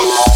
Thank you.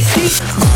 City.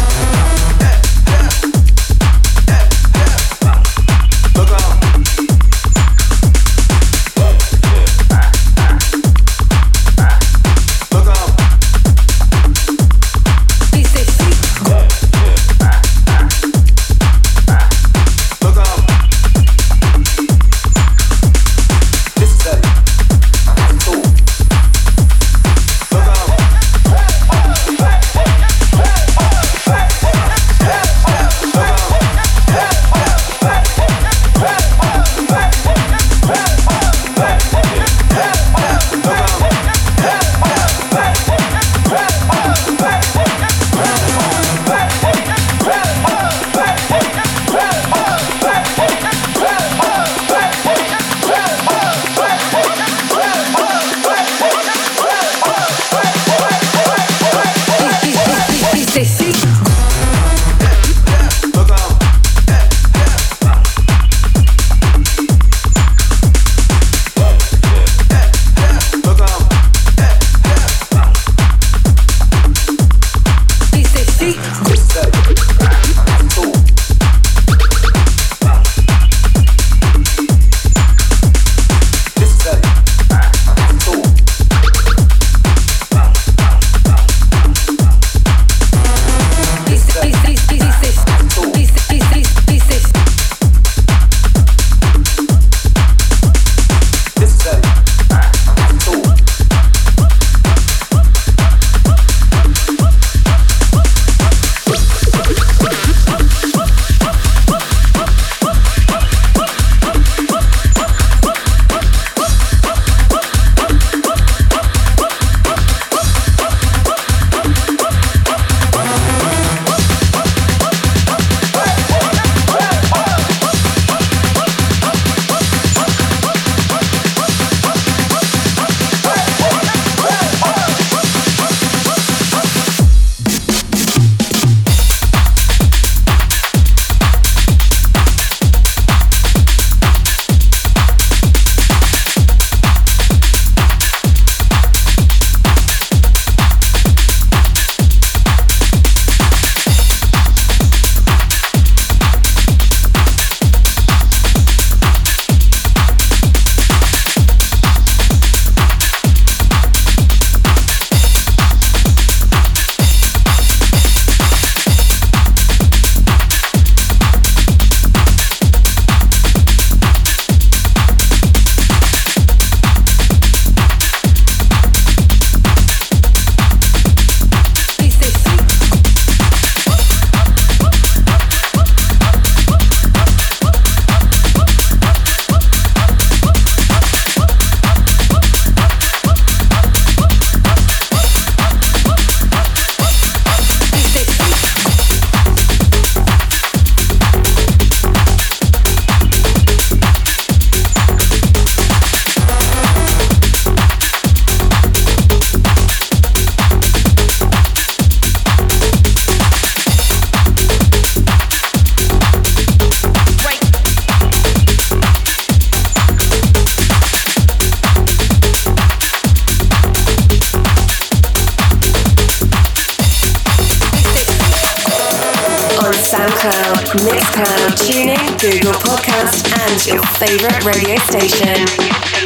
Google Podcast, and your favorite radio station.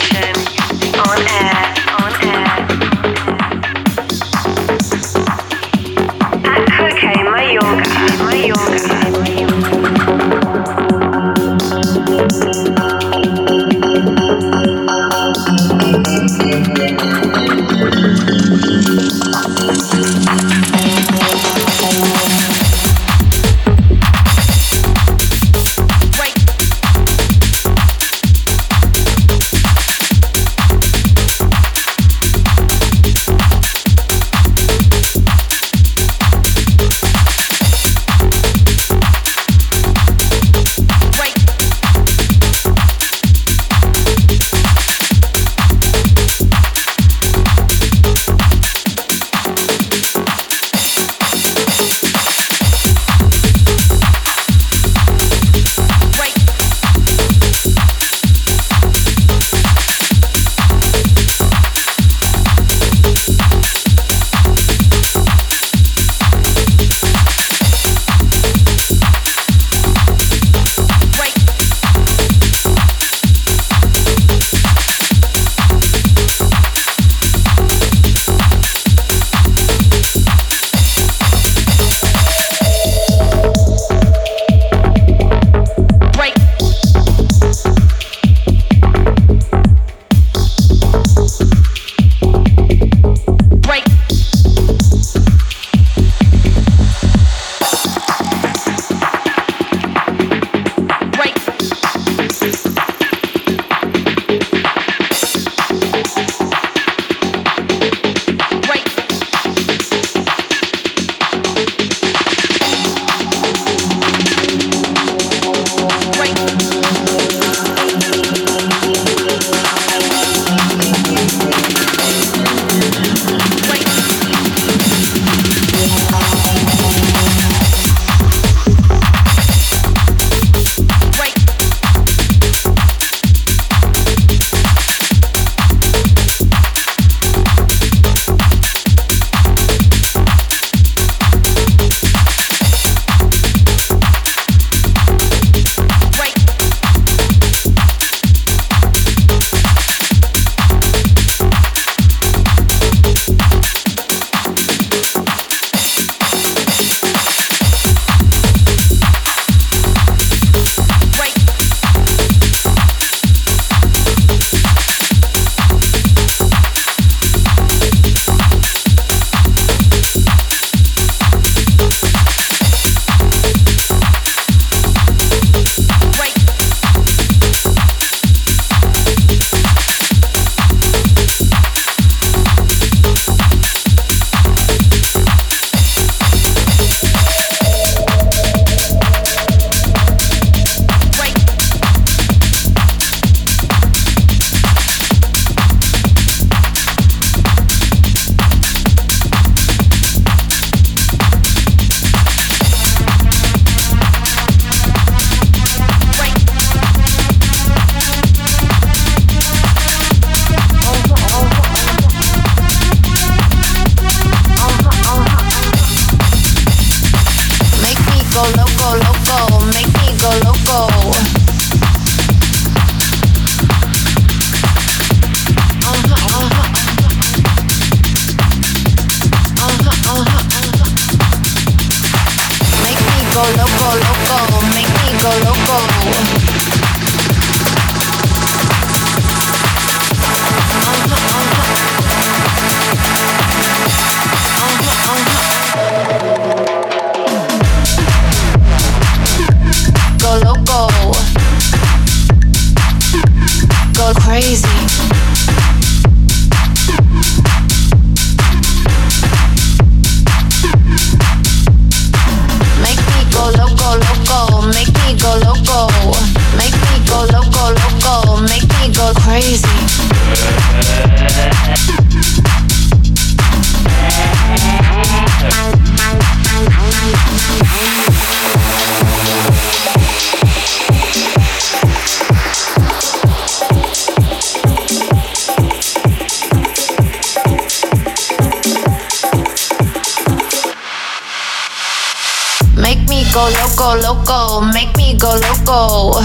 Go loco, loco, make me go loco.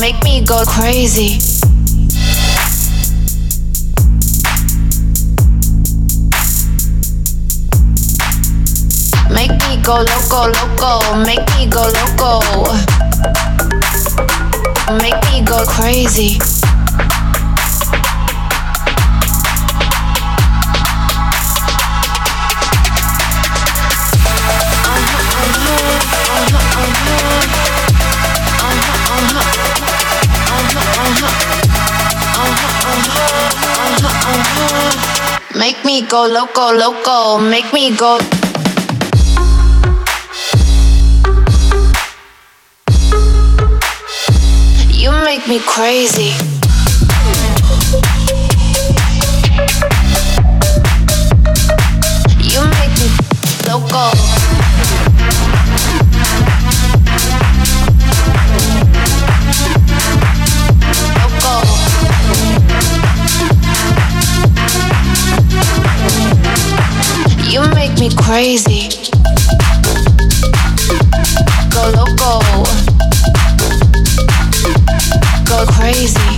Make me go crazy. Make me go loco, loco, make me go loco. Make me go crazy. Make me go loco, loco, make me go. You make me crazy. You make me loco. Crazy. Go loco. Go crazy.